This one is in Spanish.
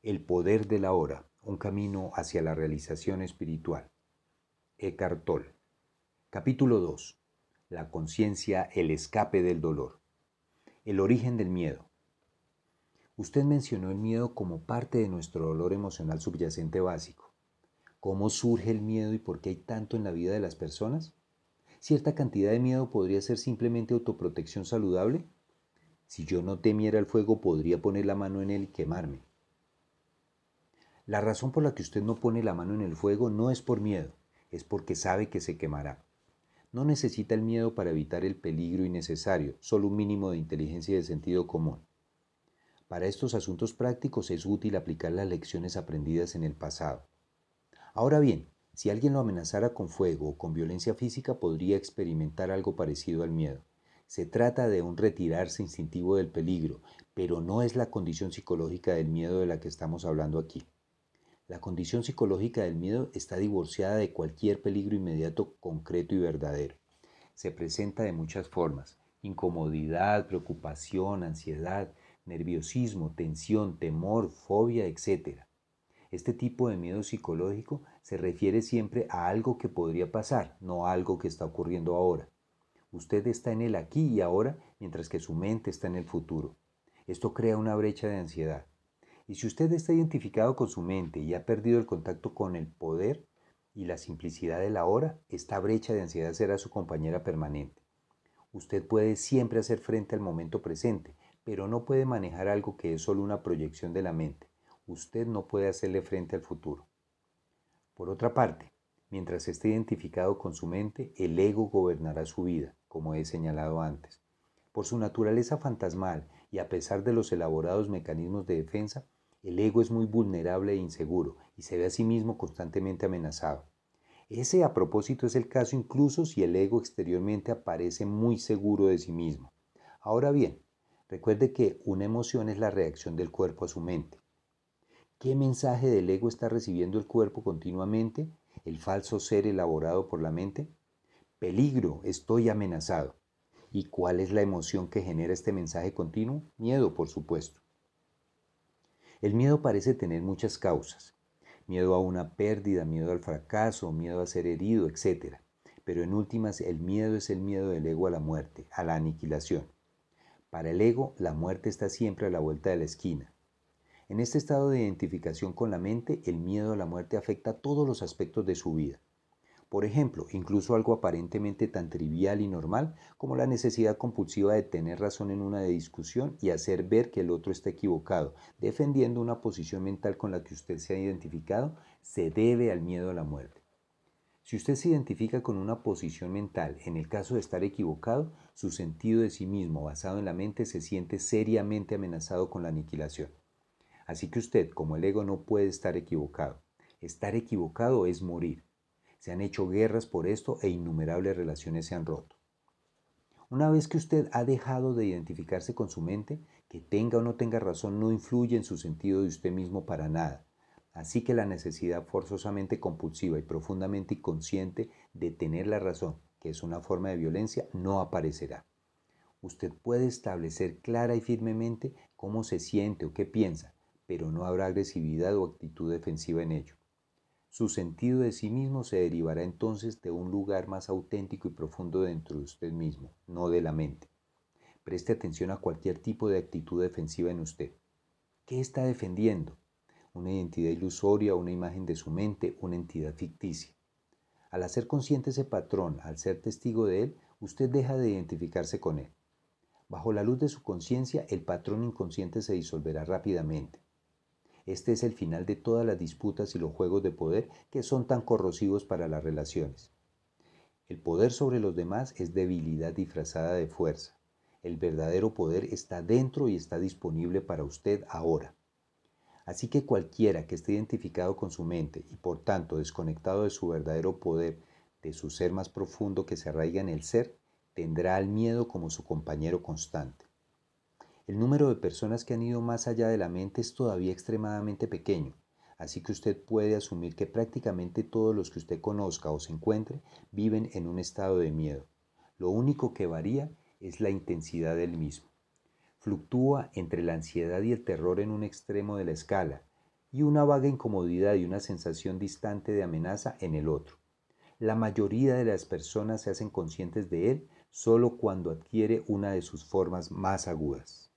El poder de la hora, un camino hacia la realización espiritual. Eckhart Tolle. Capítulo 2. La conciencia, el escape del dolor. El origen del miedo. Usted mencionó el miedo como parte de nuestro dolor emocional subyacente básico. ¿Cómo surge el miedo y por qué hay tanto en la vida de las personas? ¿Cierta cantidad de miedo podría ser simplemente autoprotección saludable? Si yo no temiera el fuego, podría poner la mano en él y quemarme. La razón por la que usted no pone la mano en el fuego no es por miedo, es porque sabe que se quemará. No necesita el miedo para evitar el peligro innecesario, solo un mínimo de inteligencia y de sentido común. Para estos asuntos prácticos es útil aplicar las lecciones aprendidas en el pasado. Ahora bien, si alguien lo amenazara con fuego o con violencia física, podría experimentar algo parecido al miedo. Se trata de un retirarse instintivo del peligro, pero no es la condición psicológica del miedo de la que estamos hablando aquí. La condición psicológica del miedo está divorciada de cualquier peligro inmediato, concreto y verdadero. Se presenta de muchas formas. Incomodidad, preocupación, ansiedad, nerviosismo, tensión, temor, fobia, etc. Este tipo de miedo psicológico se refiere siempre a algo que podría pasar, no a algo que está ocurriendo ahora. Usted está en el aquí y ahora, mientras que su mente está en el futuro. Esto crea una brecha de ansiedad. Y si usted está identificado con su mente y ha perdido el contacto con el poder y la simplicidad de la hora, esta brecha de ansiedad será su compañera permanente. Usted puede siempre hacer frente al momento presente, pero no puede manejar algo que es solo una proyección de la mente. Usted no puede hacerle frente al futuro. Por otra parte, mientras esté identificado con su mente, el ego gobernará su vida, como he señalado antes. Por su naturaleza fantasmal y a pesar de los elaborados mecanismos de defensa, el ego es muy vulnerable e inseguro y se ve a sí mismo constantemente amenazado. Ese a propósito es el caso incluso si el ego exteriormente aparece muy seguro de sí mismo. Ahora bien, recuerde que una emoción es la reacción del cuerpo a su mente. ¿Qué mensaje del ego está recibiendo el cuerpo continuamente? ¿El falso ser elaborado por la mente? Peligro, estoy amenazado. ¿Y cuál es la emoción que genera este mensaje continuo? Miedo, por supuesto. El miedo parece tener muchas causas. Miedo a una pérdida, miedo al fracaso, miedo a ser herido, etc. Pero en últimas, el miedo es el miedo del ego a la muerte, a la aniquilación. Para el ego, la muerte está siempre a la vuelta de la esquina. En este estado de identificación con la mente, el miedo a la muerte afecta todos los aspectos de su vida. Por ejemplo, incluso algo aparentemente tan trivial y normal como la necesidad compulsiva de tener razón en una discusión y hacer ver que el otro está equivocado, defendiendo una posición mental con la que usted se ha identificado, se debe al miedo a la muerte. Si usted se identifica con una posición mental, en el caso de estar equivocado, su sentido de sí mismo basado en la mente se siente seriamente amenazado con la aniquilación. Así que usted, como el ego, no puede estar equivocado. Estar equivocado es morir. Se han hecho guerras por esto e innumerables relaciones se han roto. Una vez que usted ha dejado de identificarse con su mente, que tenga o no tenga razón no influye en su sentido de usted mismo para nada. Así que la necesidad forzosamente compulsiva y profundamente inconsciente de tener la razón, que es una forma de violencia, no aparecerá. Usted puede establecer clara y firmemente cómo se siente o qué piensa, pero no habrá agresividad o actitud defensiva en ello. Su sentido de sí mismo se derivará entonces de un lugar más auténtico y profundo dentro de usted mismo, no de la mente. Preste atención a cualquier tipo de actitud defensiva en usted. ¿Qué está defendiendo? ¿Una identidad ilusoria, una imagen de su mente, una entidad ficticia? Al hacer consciente ese patrón, al ser testigo de él, usted deja de identificarse con él. Bajo la luz de su conciencia, el patrón inconsciente se disolverá rápidamente. Este es el final de todas las disputas y los juegos de poder que son tan corrosivos para las relaciones. El poder sobre los demás es debilidad disfrazada de fuerza. El verdadero poder está dentro y está disponible para usted ahora. Así que cualquiera que esté identificado con su mente y por tanto desconectado de su verdadero poder, de su ser más profundo que se arraiga en el ser, tendrá al miedo como su compañero constante. El número de personas que han ido más allá de la mente es todavía extremadamente pequeño, así que usted puede asumir que prácticamente todos los que usted conozca o se encuentre viven en un estado de miedo. Lo único que varía es la intensidad del mismo. Fluctúa entre la ansiedad y el terror en un extremo de la escala, y una vaga incomodidad y una sensación distante de amenaza en el otro. La mayoría de las personas se hacen conscientes de él solo cuando adquiere una de sus formas más agudas.